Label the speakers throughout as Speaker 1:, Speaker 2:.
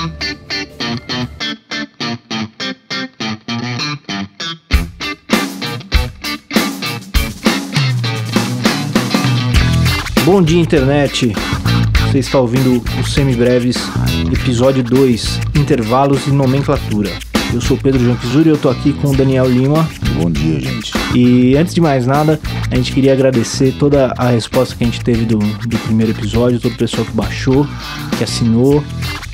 Speaker 1: Bom dia, internet. Você está ouvindo o Semibreves, episódio 2, Intervalos e Nomenclatura. Eu sou Pedro Janquizuri e eu tô aqui com o Daniel Lima.
Speaker 2: Bom dia, gente.
Speaker 1: E antes de mais nada, a gente queria agradecer toda a resposta que a gente teve do, do primeiro episódio, todo o pessoal que baixou, que assinou,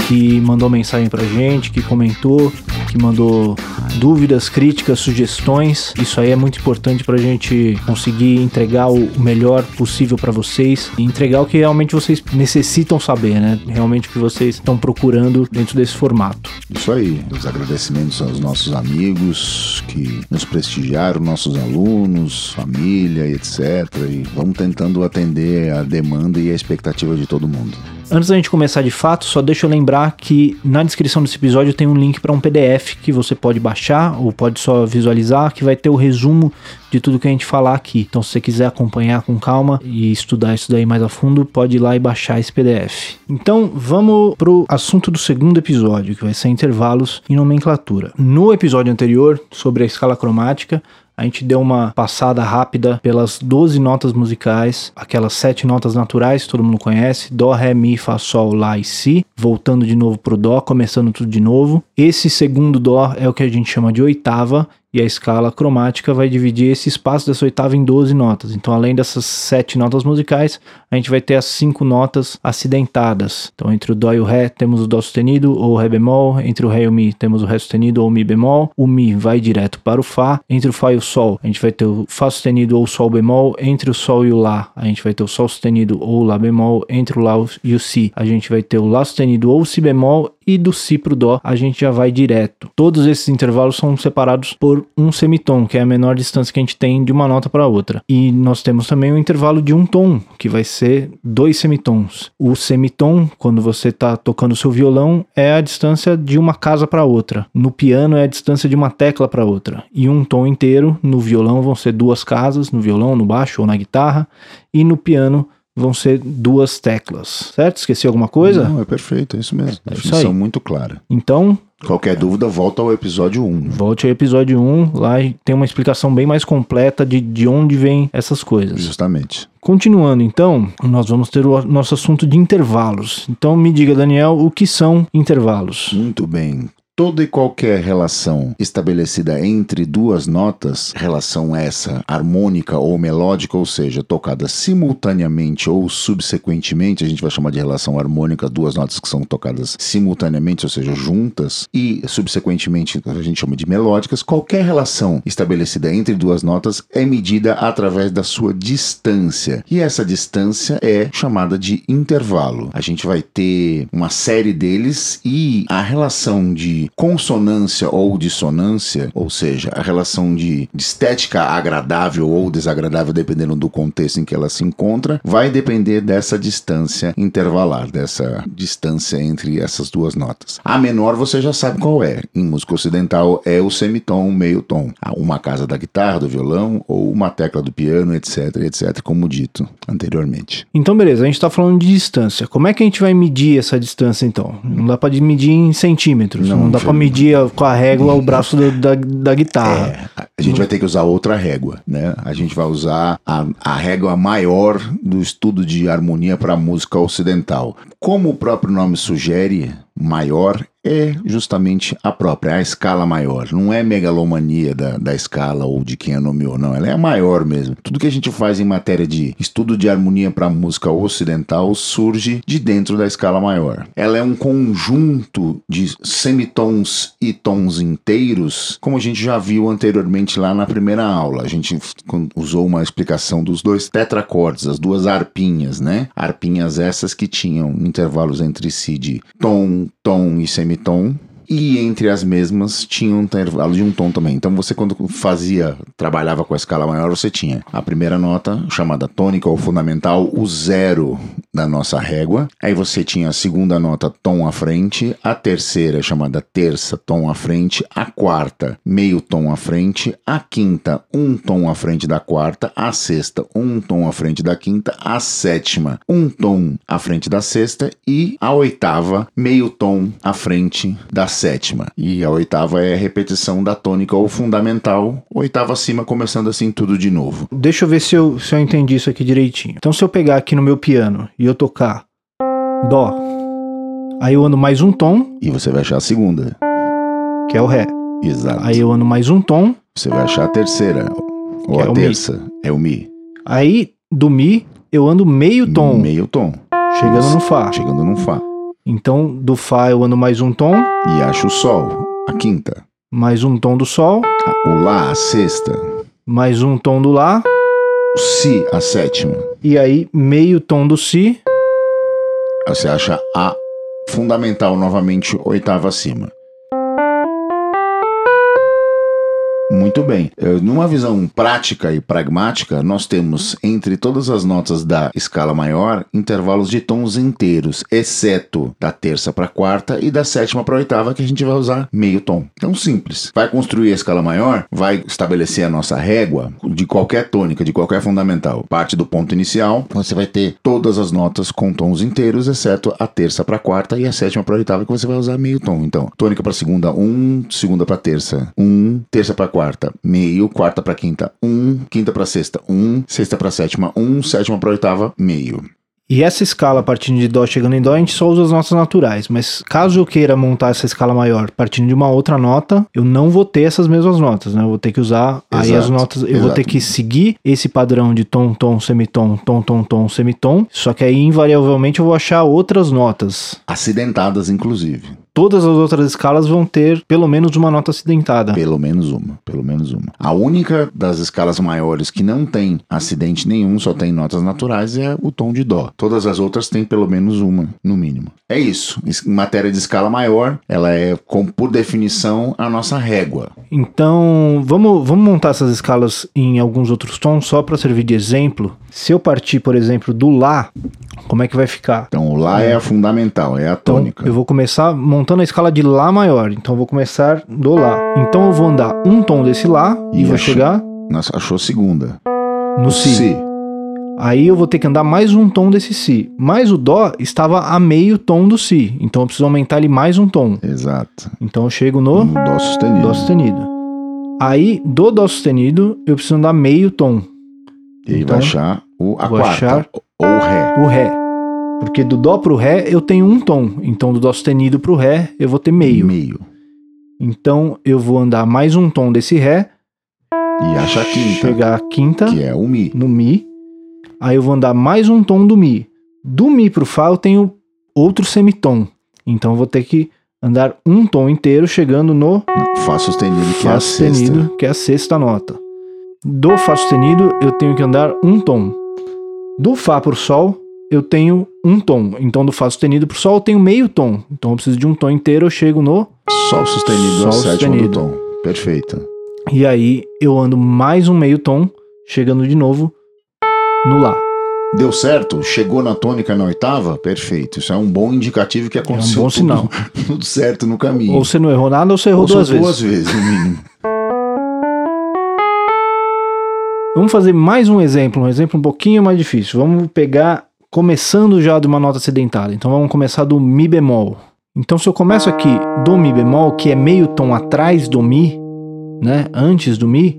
Speaker 1: que mandou mensagem pra gente, que comentou, que mandou dúvidas, críticas, sugestões. Isso aí é muito importante pra gente conseguir entregar o melhor possível para vocês e entregar o que realmente vocês necessitam saber, né? Realmente o que vocês estão procurando dentro desse formato.
Speaker 2: Isso aí. Os agradecimentos aos nossos amigos que nos prestigiaram, nossos alunos, família, etc. E vamos tentando atender a demanda e a expectativa de todo mundo.
Speaker 1: Antes da gente começar de fato, só deixa eu lembrar que na descrição desse episódio tem um link para um PDF que você pode baixar ou pode só visualizar, que vai ter o resumo de tudo que a gente falar aqui. Então, se você quiser acompanhar com calma e estudar isso daí mais a fundo, pode ir lá e baixar esse PDF. Então, vamos pro assunto do segundo episódio, que vai ser intervalos e nomenclatura. No episódio anterior, sobre a escala cromática, a gente deu uma passada rápida pelas 12 notas musicais, aquelas sete notas naturais que todo mundo conhece: Dó, Ré, Mi, Fá, Sol, Lá e Si. Voltando de novo pro Dó, começando tudo de novo. Esse segundo Dó é o que a gente chama de oitava, e a escala cromática vai dividir esse espaço dessa oitava em 12 notas. Então, além dessas sete notas musicais, a gente vai ter as cinco notas acidentadas. Então, entre o Dó e o Ré, temos o Dó sustenido ou o Ré bemol. Entre o Ré e o Mi, temos o Ré sustenido ou o Mi bemol. O Mi vai direto para o Fá. Entre o Fá e o Sol, a gente vai ter o Fá sustenido ou Sol bemol. Entre o Sol e o Lá, a gente vai ter o Sol sustenido ou o Lá bemol. Entre o Lá e o Si, a gente vai ter o Lá sustenido ou Si bemol e do Si pro Dó a gente já vai direto. Todos esses intervalos são separados por um semitom, que é a menor distância que a gente tem de uma nota para outra. E nós temos também o intervalo de um tom, que vai ser dois semitons. O semitom, quando você está tocando o seu violão, é a distância de uma casa para outra. No piano é a distância de uma tecla para outra. E um tom inteiro no violão vão ser duas casas, no violão, no baixo ou na guitarra, e no piano vão ser duas teclas, certo? Esqueci alguma coisa?
Speaker 2: Não, é perfeito, é isso mesmo.
Speaker 1: É isso
Speaker 2: Definição
Speaker 1: aí.
Speaker 2: muito clara.
Speaker 1: Então,
Speaker 2: Qualquer dúvida, volta ao episódio 1.
Speaker 1: volte ao episódio 1, lá tem uma explicação bem mais completa de, de onde vem essas coisas.
Speaker 2: Justamente.
Speaker 1: Continuando, então, nós vamos ter o nosso assunto de intervalos. Então, me diga, Daniel, o que são intervalos?
Speaker 2: Muito bem. Toda e qualquer relação estabelecida entre duas notas, relação essa harmônica ou melódica, ou seja, tocada simultaneamente ou subsequentemente, a gente vai chamar de relação harmônica, duas notas que são tocadas simultaneamente, ou seja, juntas, e subsequentemente a gente chama de melódicas. Qualquer relação estabelecida entre duas notas é medida através da sua distância, e essa distância é chamada de intervalo. A gente vai ter uma série deles e a relação de consonância ou dissonância, ou seja, a relação de, de estética agradável ou desagradável, dependendo do contexto em que ela se encontra, vai depender dessa distância intervalar, dessa distância entre essas duas notas. A menor você já sabe qual é. Em música ocidental é o semitom, meio tom. Uma casa da guitarra, do violão ou uma tecla do piano, etc, etc, como dito anteriormente.
Speaker 1: Então, beleza, a gente está falando de distância. Como é que a gente vai medir essa distância, então? Não dá para medir em centímetros, não,
Speaker 2: Não,
Speaker 1: dá para medir com a régua o braço do- da, da guitarra.
Speaker 2: É, a gente vai ter que usar outra régua, né? A gente vai usar a, a régua maior do estudo de harmonia para música ocidental. Como o próprio nome sugere, maior é justamente a própria, a escala maior. Não é megalomania da, da escala ou de quem a nomeou, não. Ela é a maior mesmo. Tudo que a gente faz em matéria de estudo de harmonia para música ocidental surge de dentro da escala maior. Ela é um conjunto de semitons e tons inteiros, como a gente já viu anteriormente lá na primeira aula. A gente usou uma explicação dos dois tetracordes, as duas arpinhas, né? Arpinhas essas que tinham intervalos entre si de tom, tom e semitom. E entre as mesmas tinha um intervalo de um tom também. Então você quando fazia, trabalhava com a escala maior, você tinha a primeira nota chamada tônica ou fundamental, o zero da nossa régua. Aí você tinha a segunda nota tom à frente, a terceira chamada terça tom à frente, a quarta meio tom à frente, a quinta um tom à frente da quarta, a sexta um tom à frente da quinta, a sétima um tom à frente da sexta e a oitava meio tom à frente da sétima. E a oitava é a repetição da tônica ou fundamental, oitava acima começando assim tudo de novo.
Speaker 1: Deixa eu ver se eu, se eu entendi isso aqui direitinho. Então se eu pegar aqui no meu piano e eu tocar Dó, aí eu ando mais um tom,
Speaker 2: E você vai achar a segunda.
Speaker 1: que é o Ré.
Speaker 2: Exato.
Speaker 1: Aí eu ando mais um tom,
Speaker 2: Você vai achar a terceira. Ou
Speaker 1: é
Speaker 2: a
Speaker 1: Mi.
Speaker 2: terça. É o Mi.
Speaker 1: aí do Mi eu ando meio tom,
Speaker 2: Meio tom.
Speaker 1: chegando no Fá.
Speaker 2: Chegando no Fá.
Speaker 1: Então do Fá eu ando mais um tom,
Speaker 2: E acha o Sol. A quinta.
Speaker 1: mais um tom do Sol,
Speaker 2: O Lá, a sexta.
Speaker 1: mais um tom do Lá,
Speaker 2: O Si, a sétima.
Speaker 1: e aí meio tom do Si,
Speaker 2: Você acha a fundamental novamente, oitava acima. Muito bem. Eh, Numa visão prática e pragmática, nós temos entre todas as notas da escala maior intervalos de tons inteiros, exceto da terça para quarta e da sétima para oitava, que a gente vai usar meio tom. Então, simples. Vai construir a escala maior, vai estabelecer a nossa régua de qualquer tônica, de qualquer fundamental. Parte do ponto inicial, você vai ter todas as notas com tons inteiros, exceto a terça para quarta e a sétima para oitava, que você vai usar meio tom. Então, tônica para segunda, um, segunda para terça, um, terça para quarta, meio, quarta para quinta, um, quinta para sexta, um, sexta para sétima, um, sétima para oitava, meio.
Speaker 1: E essa escala partindo de Dó chegando em Dó, a gente só usa as notas naturais. Mas caso eu queira montar essa escala maior partindo de uma outra nota, eu não vou ter essas mesmas notas, né? Eu vou ter que usar aí as
Speaker 2: Exato,
Speaker 1: notas. Eu vou
Speaker 2: exato.
Speaker 1: ter que seguir esse padrão de tom, tom, semitom, tom, tom, tom, semitom. Só que aí, invariavelmente, eu vou achar outras notas.
Speaker 2: Acidentadas, inclusive.
Speaker 1: Todas as outras escalas vão ter pelo menos uma nota acidentada.
Speaker 2: Pelo menos uma, pelo menos uma. A única das escalas maiores que não tem acidente nenhum, só tem notas naturais, é o tom de dó. Todas as outras têm pelo menos uma, no mínimo. É isso. Em matéria de escala maior, ela é, com, por definição, a nossa régua.
Speaker 1: Então, vamos, vamos montar essas escalas em alguns outros tons, só para servir de exemplo. Se eu partir, por exemplo, do Lá, como é que vai ficar?
Speaker 2: Então, o Lá é a fundamental, é a
Speaker 1: Então,
Speaker 2: tônica.
Speaker 1: eu vou começar montando a escala de Lá maior. Então, eu vou começar do Lá. Então, eu vou andar um tom desse Lá e,
Speaker 2: E
Speaker 1: vou
Speaker 2: achou-
Speaker 1: chegar
Speaker 2: achou segunda.
Speaker 1: no Si. Aí eu vou ter que andar mais um tom desse Si. Mas o Dó estava a meio tom do Si. Então, eu preciso aumentar ele mais um tom.
Speaker 2: Exato.
Speaker 1: Então, eu chego no
Speaker 2: No Dó sustenido.
Speaker 1: Dó sustenido. Aí, do Dó sustenido, eu preciso andar meio tom.
Speaker 2: E aí
Speaker 1: Então,
Speaker 2: vai achar o, a
Speaker 1: vou
Speaker 2: quarta.
Speaker 1: achar-
Speaker 2: Ou Ré.
Speaker 1: o Ré. Porque do Dó pro Ré eu tenho um tom. Então do Dó sustenido pro Ré eu vou ter meio.
Speaker 2: Meio.
Speaker 1: Então eu vou andar mais um tom desse Ré.
Speaker 2: E acha a quinta,
Speaker 1: Chegar a quinta
Speaker 2: que é o Mi.
Speaker 1: no Mi. Aí eu vou andar mais um tom do Mi. Do Mi pro Fá eu tenho outro semitom. Então eu vou ter que andar um tom inteiro chegando no
Speaker 2: Fá sustenido, que é
Speaker 1: Fá
Speaker 2: a sexta.
Speaker 1: sustenido, que é a sexta nota. Do Fá sustenido eu tenho que andar um tom. Do Fá pro Sol eu tenho um tom. Então do Fá sustenido pro Sol eu tenho meio tom. Então eu preciso de um tom inteiro, eu chego no.
Speaker 2: Sol sustenido
Speaker 1: Sol
Speaker 2: a sétima
Speaker 1: sustenido.
Speaker 2: do tom. Perfeito.
Speaker 1: E aí eu ando mais um meio tom, chegando de novo no Lá.
Speaker 2: Deu certo? Chegou na tônica na oitava? Perfeito. Isso é um bom indicativo que aconteceu
Speaker 1: bom
Speaker 2: tudo,
Speaker 1: sinal.
Speaker 2: tudo certo no caminho.
Speaker 1: Ou você não errou nada ou você errou
Speaker 2: Ou
Speaker 1: duas vezes.
Speaker 2: duas vezes, no mínimo.
Speaker 1: Vamos fazer mais um exemplo, um exemplo um pouquinho mais difícil. Vamos pegar, começando já de uma nota acidentada. Então vamos começar do Mi bemol. Então se eu começo aqui do Mi bemol, que é meio tom atrás do Mi, né? Antes do Mi,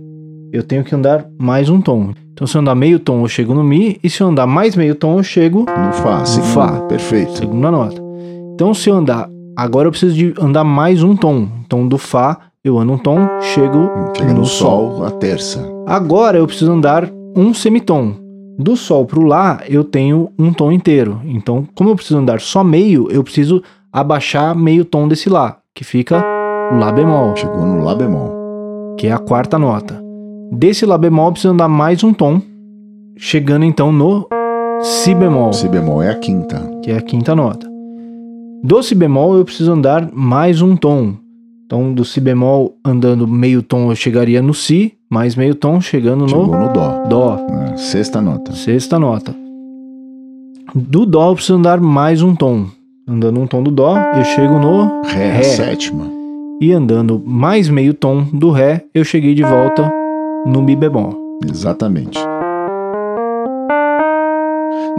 Speaker 1: eu tenho que andar mais um tom. Então se eu andar meio tom, eu chego no Mi, e se eu andar mais meio tom, eu chego
Speaker 2: No Fá, segunda.
Speaker 1: Fá.
Speaker 2: Perfeito.
Speaker 1: segunda nota. Então se eu andar, agora eu preciso de andar mais um tom. Então do Fá, eu ando um tom, chego
Speaker 2: Chega no,
Speaker 1: no
Speaker 2: sol, a terça.
Speaker 1: Agora eu preciso andar um semitom. Do Sol pro Lá, eu tenho um tom inteiro. Então, como eu preciso andar só meio, eu preciso abaixar meio tom desse Lá, que fica o Lá bemol,
Speaker 2: Chegou no Lá bemol.
Speaker 1: que é a quarta nota. Desse Lá bemol, eu preciso andar mais um tom, chegando então no Si bemol,
Speaker 2: Si bemol é a quinta.
Speaker 1: que é a quinta nota. Do si bemol eu preciso andar mais um tom. Então, do si bemol andando meio tom eu chegaria no si, mais meio tom chegando
Speaker 2: Chegou
Speaker 1: no
Speaker 2: no dó.
Speaker 1: dó,
Speaker 2: né? Sexta nota.
Speaker 1: sexta nota. Do dó eu preciso andar mais um tom. Andando um tom do dó, eu chego no
Speaker 2: Ré,
Speaker 1: Ré.
Speaker 2: sétima.
Speaker 1: e andando mais meio tom do ré, eu cheguei de volta no mi bemol.
Speaker 2: Exatamente.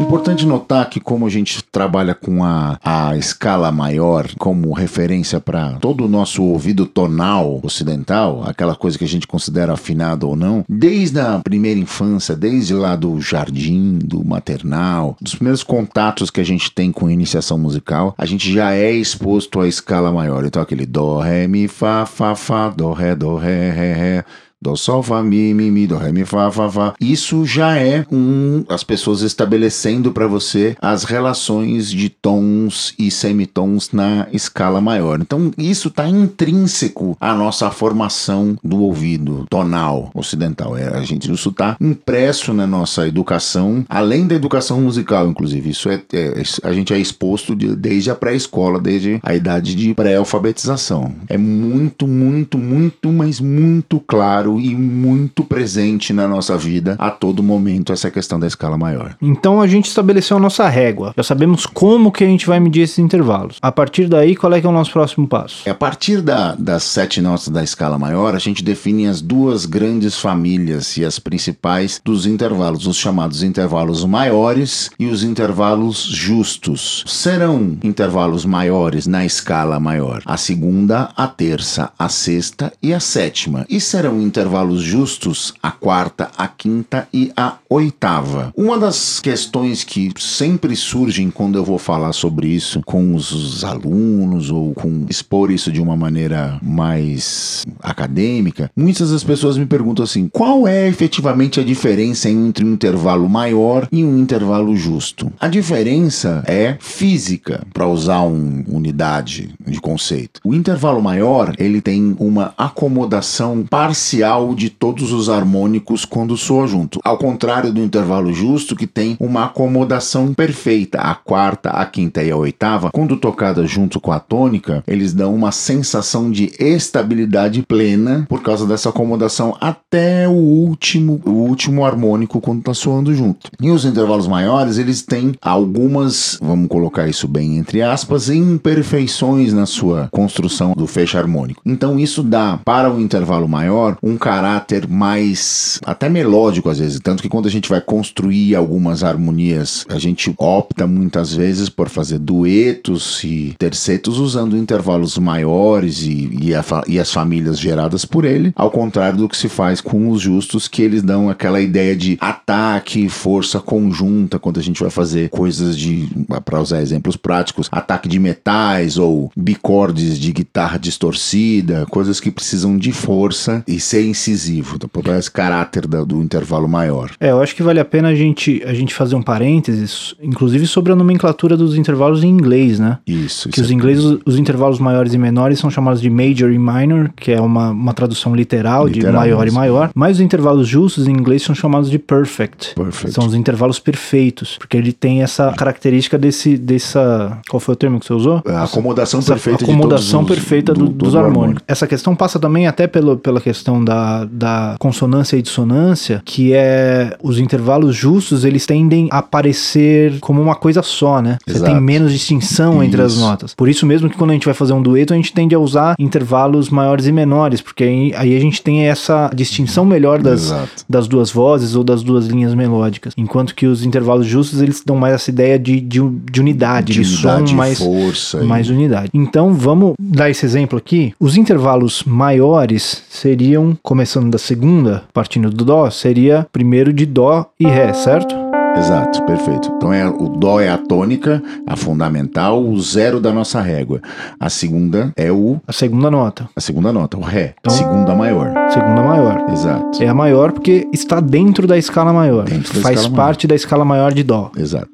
Speaker 2: Importante notar que como a gente trabalha com a, a escala maior como referência para todo o nosso ouvido tonal ocidental, aquela coisa que a gente considera afinado ou não, desde a primeira infância, desde lá do jardim, do maternal, dos primeiros contatos que a gente tem com iniciação musical, a gente já é exposto à escala maior. Então aquele dó, ré, mi, fá, fá, fá, dó, ré, dó, ré, ré, ré. Dó, sol, fá, mi, mi, mi, dó, ré, mi, fá, fá, fá. Isso já é um as pessoas estabelecendo para você as relações de tons e semitons na escala maior. Então, isso está intrínseco à nossa formação do ouvido tonal ocidental. É, a gente isso está impresso na nossa educação, além da educação musical, inclusive. Isso é, é- a gente é exposto de- desde a pré-escola, desde a idade de pré-alfabetização. É muito, muito, muito, mas muito claro e muito presente na nossa vida a todo momento essa questão da escala maior.
Speaker 1: Então a gente estabeleceu a nossa régua. Já sabemos como que a gente vai medir esses intervalos. A partir daí, qual é que é o nosso próximo passo?
Speaker 2: A partir da- das sete notas da escala maior, a gente define as duas grandes famílias e as principais dos intervalos, os chamados intervalos maiores e os intervalos justos. Serão intervalos maiores na escala maior a segunda, a terça, a sexta e a sétima. E serão intervalos justos a quarta, a quinta e a oitava. Uma das questões que sempre surgem quando eu vou falar sobre isso com os alunos ou com expor isso de uma maneira mais acadêmica, muitas das pessoas me perguntam assim: qual é efetivamente a diferença entre um intervalo maior e um intervalo justo? A diferença é física, para usar uma unidade de conceito. O intervalo maior, ele tem uma acomodação parcial de todos os harmônicos quando soa junto. Ao contrário do intervalo justo, que tem uma acomodação perfeita. A quarta, a quinta e a oitava, quando tocadas junto com a tônica, eles dão uma sensação de estabilidade plena por causa dessa acomodação até o último, o último harmônico quando está soando junto. E os intervalos maiores, eles têm algumas, vamos colocar isso bem entre aspas, imperfeições na sua construção do fecho harmônico. Então isso dá para o intervalo maior um caráter mais até melódico às vezes, tanto que quando a gente vai construir algumas harmonias, a gente opta muitas vezes por fazer duetos e tercetos usando intervalos maiores e, e, a e as famílias geradas por ele, ao contrário do que se faz com os justos, que eles dão aquela ideia de ataque, força conjunta, quando a gente vai fazer coisas de, para usar exemplos práticos, ataque de metais ou bicordes de guitarra distorcida, coisas que precisam de força e ser incisivo, por esse caráter da- do intervalo maior.
Speaker 1: É, eu acho que vale a pena a gente, a gente fazer um parênteses, inclusive sobre a nomenclatura dos intervalos em inglês, né?
Speaker 2: Isso,
Speaker 1: Que
Speaker 2: isso
Speaker 1: os
Speaker 2: é-
Speaker 1: ingleses, os intervalos maiores e menores são chamados de major e minor, que é uma, uma tradução literal, de
Speaker 2: Literal
Speaker 1: maior
Speaker 2: mesmo.
Speaker 1: e maior. Mas os intervalos justos em inglês são chamados de perfect.
Speaker 2: Perfect.
Speaker 1: São os intervalos perfeitos, porque ele tem essa característica desse, dessa... Qual foi o termo que você usou?
Speaker 2: A acomodação
Speaker 1: Essa
Speaker 2: perfeita
Speaker 1: acomodação
Speaker 2: de todos os,
Speaker 1: perfeita do-
Speaker 2: do-
Speaker 1: dos
Speaker 2: do
Speaker 1: harmônicos. Essa questão passa também até pelo, pela questão da, da consonância e dissonância, que é os intervalos justos, eles tendem a parecer como uma coisa só, né? Você
Speaker 2: Exato.
Speaker 1: tem menos distinção entre as
Speaker 2: Isso.
Speaker 1: notas. Por isso mesmo que quando a gente vai fazer um dueto, a gente tende a usar intervalos maiores e menores, porque aí, aí a gente tem essa distinção melhor das,
Speaker 2: Exato.
Speaker 1: das duas vozes ou das duas linhas melódicas. Enquanto que os intervalos justos, eles dão mais essa ideia de, de, de unidade, de,
Speaker 2: unidade,
Speaker 1: som mais,
Speaker 2: força. e-
Speaker 1: mais unidade. Então vamos dar esse exemplo aqui. Os intervalos maiores seriam, começando da segunda, partindo do Dó, seria primeiro de Dó e Ré, certo?
Speaker 2: Exato, perfeito. Então é, o Dó é a tônica, a fundamental, o zero da nossa régua. A segunda é o
Speaker 1: A segunda nota,
Speaker 2: a segunda nota, o Ré,
Speaker 1: Então-
Speaker 2: segunda maior.
Speaker 1: segunda maior.
Speaker 2: Exato.
Speaker 1: É a maior porque está dentro da escala maior.
Speaker 2: Dentro da
Speaker 1: Faz
Speaker 2: escala
Speaker 1: parte da escala maior de Dó.
Speaker 2: Exato.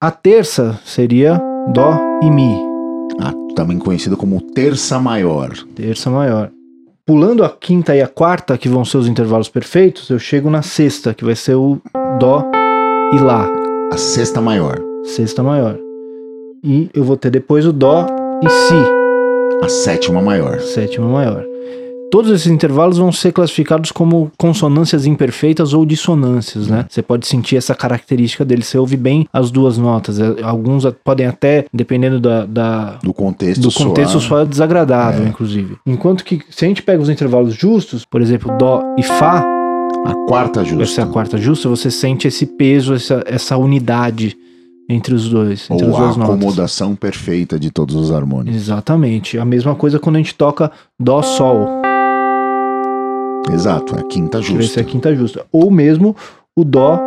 Speaker 1: A terça seria Dó e Mi.
Speaker 2: Ah, também conhecida como terça maior.
Speaker 1: Terça maior. Pulando a quinta e a quarta, que vão ser os intervalos perfeitos, eu chego na sexta, que vai ser o Dó e Lá.
Speaker 2: A sexta maior.
Speaker 1: Sexta maior. E eu vou ter depois o Dó e Si,
Speaker 2: A sétima maior.
Speaker 1: sétima maior. Todos esses intervalos vão ser classificados como consonâncias imperfeitas ou dissonâncias, né? Você pode sentir essa característica deles. Você ouve bem as duas notas. É, Alguns podem até, dependendo da, da-
Speaker 2: Do contexto
Speaker 1: do contexto,
Speaker 2: soar.
Speaker 1: soar desagradável, inclusive. Enquanto que, se a gente pega os intervalos justos, por exemplo, Dó e Fá,
Speaker 2: A quarta justa.
Speaker 1: essa é a quarta justa, você sente esse peso, essa, essa unidade entre os dois, entre
Speaker 2: Ou
Speaker 1: as
Speaker 2: a
Speaker 1: duas notas.
Speaker 2: acomodação perfeita de todos os harmônicos.
Speaker 1: Exatamente. A mesma coisa quando a gente toca Dó, Sol.
Speaker 2: Exato, é a quinta
Speaker 1: que vai ser
Speaker 2: justa.
Speaker 1: a quinta justa. Ou mesmo o Dó,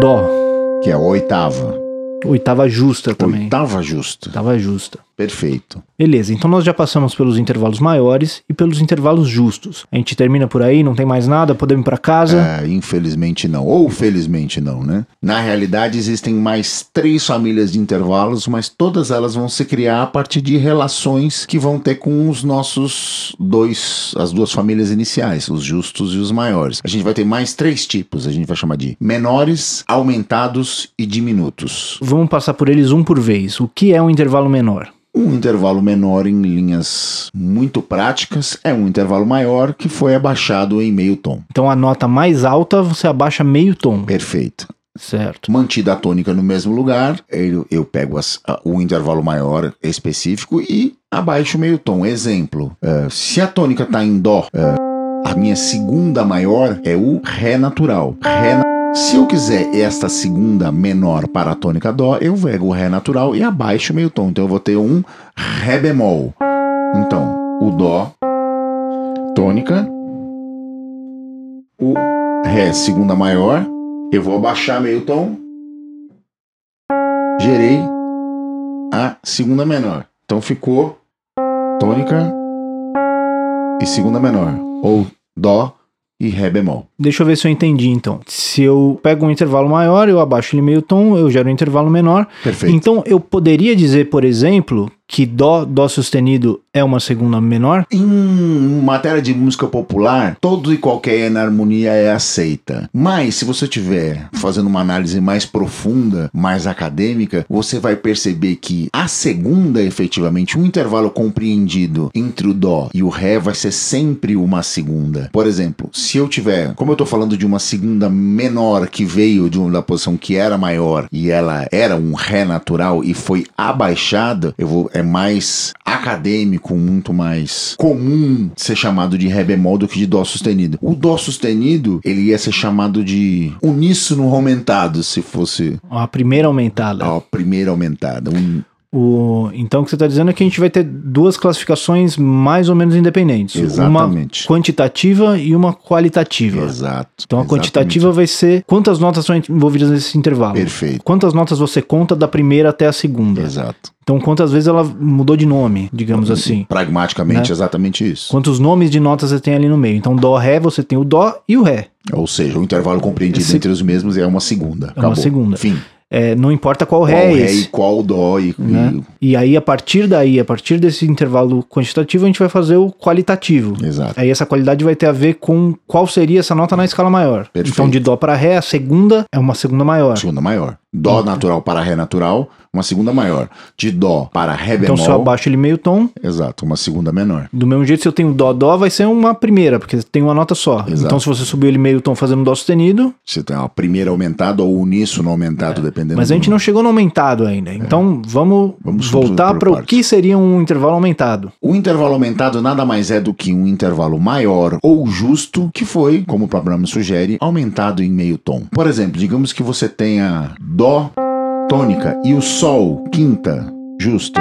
Speaker 1: Dó.
Speaker 2: Que é a oitava.
Speaker 1: Oitava justa também.
Speaker 2: Oitava justa.
Speaker 1: Oitava justa.
Speaker 2: Perfeito.
Speaker 1: Beleza, então nós já passamos pelos intervalos maiores e pelos intervalos justos. A gente termina por aí, não tem mais nada, podemos ir pra casa.
Speaker 2: É, infelizmente não. Ou felizmente não, né? Na realidade, existem mais três famílias de intervalos, mas todas elas vão se criar a partir de relações que vão ter com os nossos dois, as duas famílias iniciais, os justos e os maiores. A gente vai ter mais três tipos, a gente vai chamar de menores, aumentados e diminutos.
Speaker 1: Vamos passar por eles um por vez. O que é um intervalo menor?
Speaker 2: Um intervalo menor em linhas muito práticas é um intervalo maior que foi abaixado em meio tom.
Speaker 1: Então a nota mais alta você abaixa meio tom,
Speaker 2: Perfeito.
Speaker 1: certo?
Speaker 2: Mantida a tônica no mesmo lugar, eu, eu pego as- a- o intervalo maior específico e abaixo meio tom. Exemplo, eh, se a tônica está em Dó, eh, a minha segunda maior é o Ré natural. Ré na- se eu quiser esta segunda menor para a tônica Dó, eu pego o Ré natural e abaixo o meio tom. Então eu vou ter um Ré bemol. Então, o Dó, tônica, o Ré segunda maior, eu vou abaixar meio tom, gerei a segunda menor. Então ficou tônica e segunda menor, ou Dó e Ré bemol.
Speaker 1: Deixa eu ver se eu entendi então. Se eu pego um intervalo maior, eu abaixo ele meio tom, eu gero um intervalo menor.
Speaker 2: Perfeito.
Speaker 1: Então eu poderia dizer, por exemplo, que Dó, Dó sustenido é uma segunda menor?
Speaker 2: Em matéria de música popular, todo e qualquer enarmonia é aceita. Mas se você estiver fazendo uma análise mais profunda, mais acadêmica, você vai perceber que a segunda, efetivamente, um intervalo compreendido entre o Dó e o Ré vai ser sempre uma segunda. Por exemplo, se eu tiver, como eu tô falando de uma segunda menor que veio de uma da posição que era maior e ela era um Ré natural e foi abaixada, eu vou é mais acadêmico, muito mais comum ser chamado de Ré bemol do que de Dó sustenido. O Dó sustenido, ele ia ser chamado de uníssono aumentado, se fosse
Speaker 1: A primeira aumentada.
Speaker 2: a primeira aumentada. Um,
Speaker 1: O, então o que você está dizendo é que a gente vai ter duas classificações mais ou menos independentes.
Speaker 2: Exatamente.
Speaker 1: Uma quantitativa e uma qualitativa.
Speaker 2: exato.
Speaker 1: Então a
Speaker 2: exatamente.
Speaker 1: quantitativa vai ser quantas notas são envolvidas nesse intervalo.
Speaker 2: Perfeito.
Speaker 1: Quantas notas você conta da primeira até a segunda.
Speaker 2: Exato.
Speaker 1: Então quantas vezes ela mudou de nome, digamos assim.
Speaker 2: Pragmaticamente,
Speaker 1: Né?
Speaker 2: exatamente isso.
Speaker 1: Quantos nomes de notas você tem ali no meio. Então Dó, Ré, você tem o Dó e o Ré.
Speaker 2: Ou seja, o intervalo compreendido
Speaker 1: Esse-
Speaker 2: entre os mesmos é uma segunda.
Speaker 1: É uma
Speaker 2: Acabou.
Speaker 1: segunda.
Speaker 2: Fim.
Speaker 1: É, não importa qual
Speaker 2: Qual
Speaker 1: Ré é
Speaker 2: Ré
Speaker 1: esse.
Speaker 2: e qual Dó e,
Speaker 1: né? E aí, a partir daí, a partir desse intervalo quantitativo, a gente vai fazer o qualitativo.
Speaker 2: e- Exato.
Speaker 1: Aí essa qualidade vai ter a ver com qual seria essa nota na escala maior.
Speaker 2: Perfeito.
Speaker 1: Então, de Dó para Ré, a segunda é uma segunda maior.
Speaker 2: Segunda maior. Dó natural para Ré natural, uma segunda maior. De Dó para Ré
Speaker 1: Então,
Speaker 2: bemol.
Speaker 1: se eu abaixo ele meio tom,
Speaker 2: Exato, uma segunda menor.
Speaker 1: do mesmo jeito, se eu tenho Dó, Dó, vai ser uma primeira, porque tem uma nota só.
Speaker 2: Exato.
Speaker 1: Então, se você subiu ele meio tom fazendo Dó sustenido,
Speaker 2: Você tem a primeira aumentada ou uníssono aumentado, dependendo
Speaker 1: É. mas a gente não chegou no aumentado ainda. Então, vamos,
Speaker 2: Vamos
Speaker 1: voltar para o que seria um intervalo aumentado.
Speaker 2: O intervalo aumentado nada mais é do que um intervalo maior ou justo que foi, como o nome sugere, aumentado em meio tom. Por exemplo, digamos que você tenha Dó tônica e o Sol quinta justa.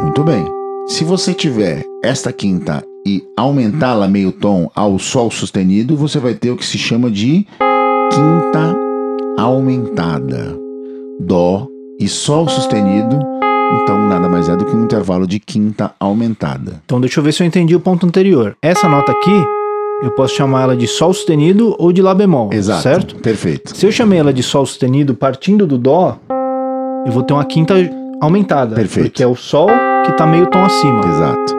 Speaker 2: Muito bem. Se você tiver esta quinta e aumentá-la meio tom ao Sol sustenido, você vai ter o que se chama de quinta aumentada. Dó e Sol sustenido então, nada mais é do que um intervalo de quinta aumentada.
Speaker 1: Então, deixa eu ver se eu entendi o ponto anterior. Essa nota aqui, eu posso chamar ela de Sol sustenido ou de Lá bemol,
Speaker 2: Exato.
Speaker 1: certo?
Speaker 2: Perfeito.
Speaker 1: Se eu chamei ela de Sol sustenido partindo do Dó, eu vou ter uma quinta aumentada.
Speaker 2: Perfeito.
Speaker 1: Porque é o Sol que tá meio tom acima.
Speaker 2: Exato.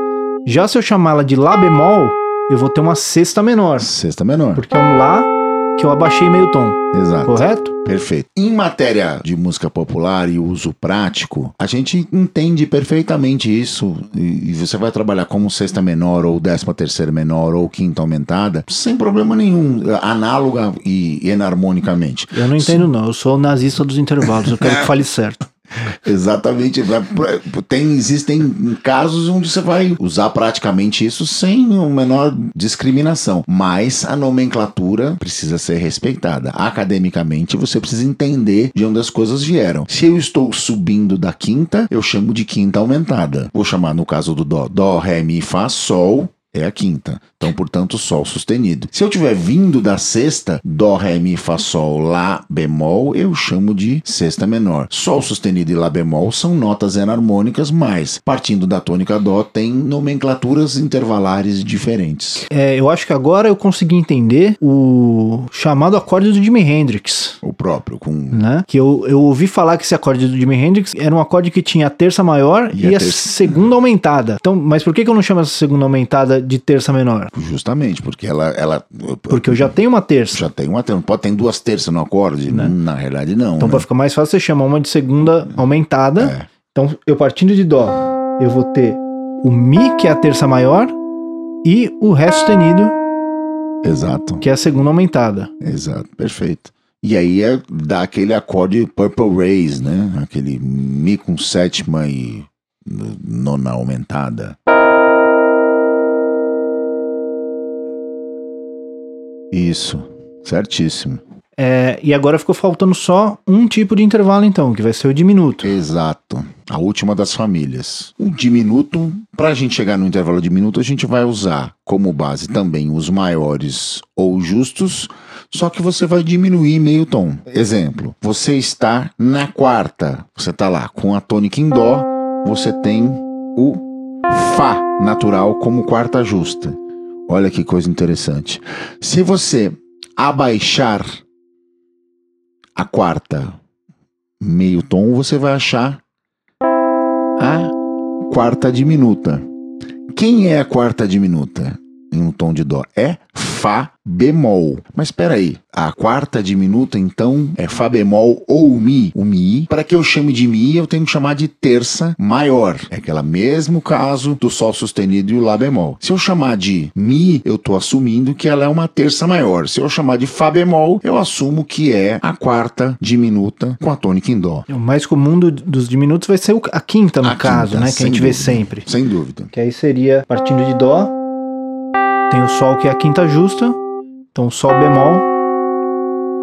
Speaker 1: Já se eu chamar ela de Lá bemol, eu vou ter uma sexta menor.
Speaker 2: Sexta menor.
Speaker 1: Porque é um Lá que eu abaixei meio tom.
Speaker 2: Exato.
Speaker 1: Correto?
Speaker 2: Perfeito. Em matéria de música popular e uso prático, a gente entende perfeitamente isso. E você vai trabalhar como sexta menor, ou décima terceira menor, ou quinta aumentada, sem problema nenhum, análoga e enarmonicamente.
Speaker 1: Eu não entendo, não. Eu sou o nazista dos intervalos. Eu quero que fale certo.
Speaker 2: Exatamente. Tem, existem casos onde você vai usar praticamente isso sem a menor discriminação. Mas a nomenclatura precisa ser respeitada. Academicamente, você precisa entender de onde as coisas vieram. Se eu estou subindo da quinta, eu chamo de quinta aumentada. Vou chamar no caso do Dó, Dó, Ré, Mi, Fá, Sol é a quinta. Então, portanto, Sol sustenido. Se eu tiver vindo da sexta, Dó, Ré, Mi, Fá, Sol, Lá, bemol, eu chamo de sexta menor. Sol sustenido e Lá bemol são notas enarmônicas, mas partindo da tônica Dó tem nomenclaturas intervalares diferentes.
Speaker 1: É, eu acho que agora eu consegui entender o chamado acorde do Jimi Hendrix.
Speaker 2: O próprio, com.
Speaker 1: Né? Que eu, eu ouvi falar que esse acorde do Jimi Hendrix era um acorde que tinha a terça maior e, e a, a terça... segunda aumentada. Então, mas por que, que eu não chamo essa segunda aumentada de terça menor?
Speaker 2: Justamente, porque ela. ela
Speaker 1: porque eu já tenho uma terça.
Speaker 2: Já tem uma terça. Pode ter duas terças no acorde? Né? Na realidade, não.
Speaker 1: Então,
Speaker 2: né?
Speaker 1: para ficar mais fácil, você chama uma de segunda aumentada. É. Então, eu partindo de Dó, eu vou ter o Mi, que é a terça maior, e o Ré sustenido.
Speaker 2: Exato.
Speaker 1: Que é a segunda aumentada.
Speaker 2: Exato, perfeito. E aí é dá aquele acorde Purple Rays, né? Aquele Mi com sétima e nona aumentada. Isso, certíssimo.
Speaker 1: É, e agora ficou faltando só um tipo de intervalo, então, que vai ser o diminuto.
Speaker 2: Exato. A última das famílias. O diminuto, para a gente chegar no intervalo diminuto, a gente vai usar como base também os maiores ou justos, só que você vai diminuir meio tom. Exemplo, você está na quarta, você está lá com a tônica em dó, você tem o Fá natural como quarta justa. Olha que coisa interessante. Se você abaixar a quarta meio tom, você vai achar a quarta diminuta. Quem é a quarta diminuta em um tom de dó? É Fá bemol. Mas espera aí, a quarta diminuta então é Fá bemol ou Mi. O Mi, para que eu chame de Mi, eu tenho que chamar de terça maior. É aquele mesmo caso do Sol sustenido e o Lá bemol. Se eu chamar de Mi, eu estou assumindo que ela é uma terça maior. Se eu chamar de Fá bemol, eu assumo que é a quarta diminuta com a tônica em Dó.
Speaker 1: O mais comum do, dos diminutos vai ser a quinta, no a caso, quinta, né? Que a gente dúvida, vê sempre.
Speaker 2: Sem dúvida.
Speaker 1: Que aí seria partindo de Dó tem o Sol que é a quinta justa, então Sol bemol.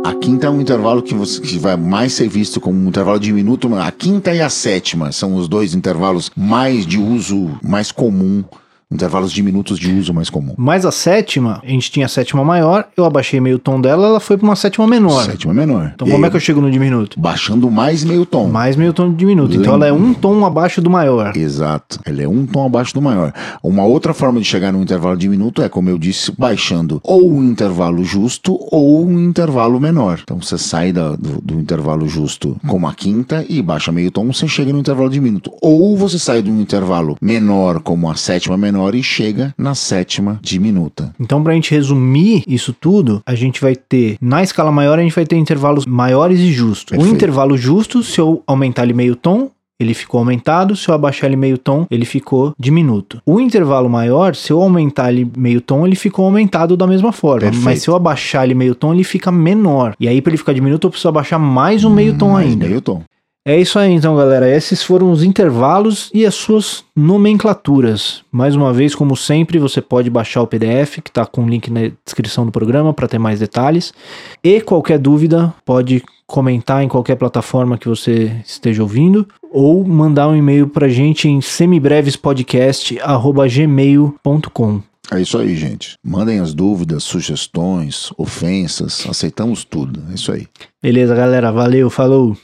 Speaker 2: A quinta é um intervalo que, você, que vai mais ser visto como um intervalo diminuto. A quinta e a sétima são os dois intervalos mais de uso, mais comum intervalos diminutos de uso mais comum.
Speaker 1: Mas a sétima, a gente tinha a sétima maior, eu abaixei meio tom dela, ela foi para uma sétima menor.
Speaker 2: Sétima menor.
Speaker 1: Então e como é que eu chego no diminuto?
Speaker 2: Baixando mais meio tom.
Speaker 1: Mais meio tom de diminuto. Lem... Então ela é um tom abaixo do maior.
Speaker 2: Exato. Ela é um tom abaixo do maior. Uma outra forma de chegar no intervalo diminuto é, como eu disse, baixando ou um intervalo justo ou um intervalo menor. Então você sai da, do, do, intervalo justo com a quinta e baixa meio tom, você chega no intervalo diminuto. Ou você sai de um intervalo menor como a sétima menor menor e chega na sétima diminuta.
Speaker 1: Então, para a gente resumir isso tudo, a gente vai ter, na escala maior, a gente vai ter intervalos maiores e justos. Perfeito. O intervalo justo, se eu aumentar ele meio tom, ele ficou aumentado, se eu abaixar ele meio tom, ele ficou diminuto. O intervalo maior, se eu aumentar ele meio tom, ele ficou aumentado da mesma forma. Perfeito. Mas se eu abaixar ele meio tom, ele fica menor. E aí, para ele ficar diminuto, eu preciso abaixar mais um meio tom mais ainda.
Speaker 2: Meio tom.
Speaker 1: É isso aí então, galera. Esses foram os intervalos e as suas nomenclaturas. Mais uma vez, como sempre, você pode baixar o PDF, que está com o link na descrição do programa para ter mais detalhes. E qualquer dúvida, pode comentar em qualquer plataforma que você esteja ouvindo ou mandar um e-mail para a gente em semibrevespodcast@gmail.com.
Speaker 2: É isso aí, gente. Mandem as dúvidas, sugestões, ofensas, aceitamos tudo. É isso aí.
Speaker 1: Beleza, galera. Valeu, falou.